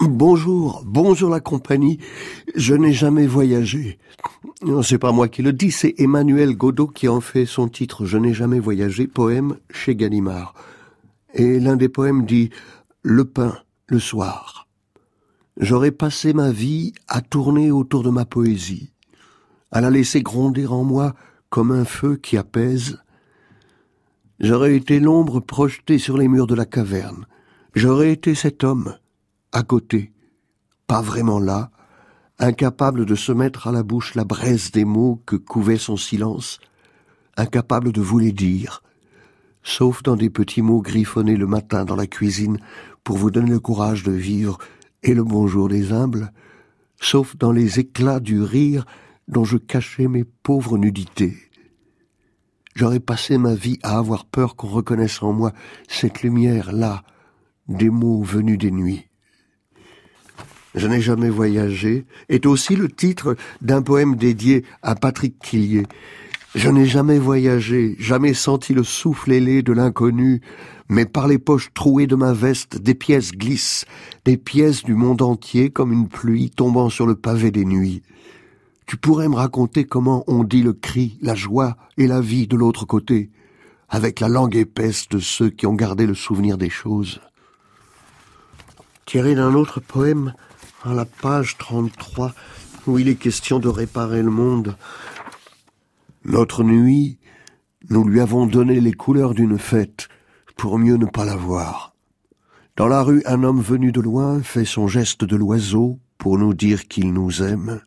Bonjour, bonjour la compagnie. Je n'ai jamais voyagé. Non, c'est pas moi qui le dis, c'est Emmanuel Godot qui en fait son titre Je n'ai jamais voyagé, poème chez Gallimard. Et l'un des poèmes dit Le pain, le soir. J'aurais passé ma vie à tourner autour de ma poésie, à la laisser gronder en moi comme un feu qui apaise. J'aurais été l'ombre projetée sur les murs de la caverne. J'aurais été cet homme, à côté, pas vraiment là, incapable de se mettre à la bouche la braise des mots que couvait son silence, incapable de vous les dire, sauf dans des petits mots griffonnés le matin dans la cuisine pour vous donner le courage de vivre et le bonjour des humbles, sauf dans les éclats du rire dont je cachais mes pauvres nudités. J'aurais passé ma vie à avoir peur qu'on reconnaisse en moi cette lumière-là, des mots venus des nuits. Je n'ai jamais voyagé est aussi le titre d'un poème dédié à Patrick Quillier. Je n'ai jamais voyagé, jamais senti le souffle ailé de l'inconnu, mais par les poches trouées de ma veste, des pièces glissent, des pièces du monde entier comme une pluie tombant sur le pavé des nuits. Tu pourrais me raconter comment on dit le cri, la joie et la vie de l'autre côté, avec la langue épaisse de ceux qui ont gardé le souvenir des choses. Tiré d'un autre poème, à la page 33, où il est question de réparer le monde, notre nuit, nous lui avons donné les couleurs d'une fête pour mieux ne pas la voir. Dans la rue, un homme venu de loin fait son geste de l'oiseau pour nous dire qu'il nous aime.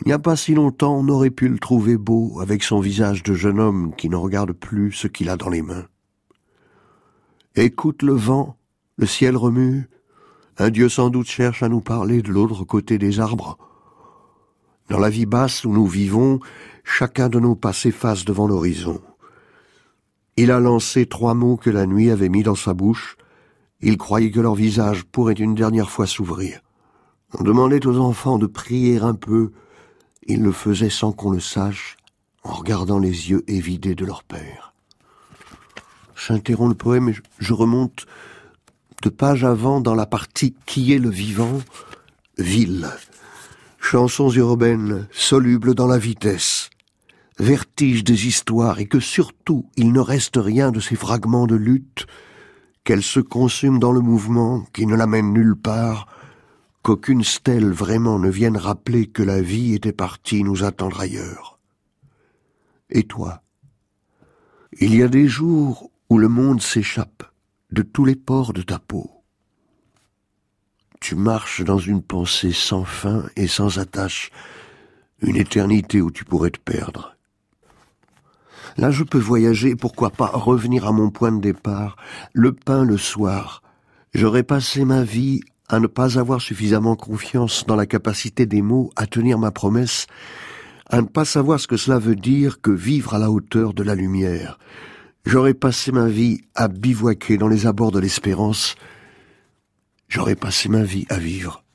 Il n'y a pas si longtemps, on aurait pu le trouver beau avec son visage de jeune homme qui ne regarde plus ce qu'il a dans les mains. Écoute le vent, le ciel remue, un Dieu sans doute cherche à nous parler de l'autre côté des arbres. Dans la vie basse où nous vivons, chacun de nos pas s'efface devant l'horizon. Il a lancé trois mots que la nuit avait mis dans sa bouche. Il croyait que leur visage pourrait une dernière fois s'ouvrir. On demandait aux enfants de prier un peu. Ils le faisaient sans qu'on le sache, en regardant les yeux évidés de leur père. J'interromps le poème et je remonte de page avant dans la partie Qui est le vivant? Ville. Chansons urbaines, solubles dans la vitesse vertige des histoires et que surtout il ne reste rien de ces fragments de lutte, qu'elle se consume dans le mouvement qui ne l'amène nulle part, qu'aucune stèle vraiment ne vienne rappeler que la vie était partie nous attendre ailleurs. Et toi? Il y a des jours où le monde s'échappe de tous les pores de ta peau. Tu marches dans une pensée sans fin et sans attache, une éternité où tu pourrais te perdre. Là, je peux voyager, pourquoi pas revenir à mon point de départ, le pain le soir. J'aurais passé ma vie à ne pas avoir suffisamment confiance dans la capacité des mots à tenir ma promesse, à ne pas savoir ce que cela veut dire que vivre à la hauteur de la lumière. J'aurais passé ma vie à bivouaquer dans les abords de l'espérance. J'aurais passé ma vie à vivre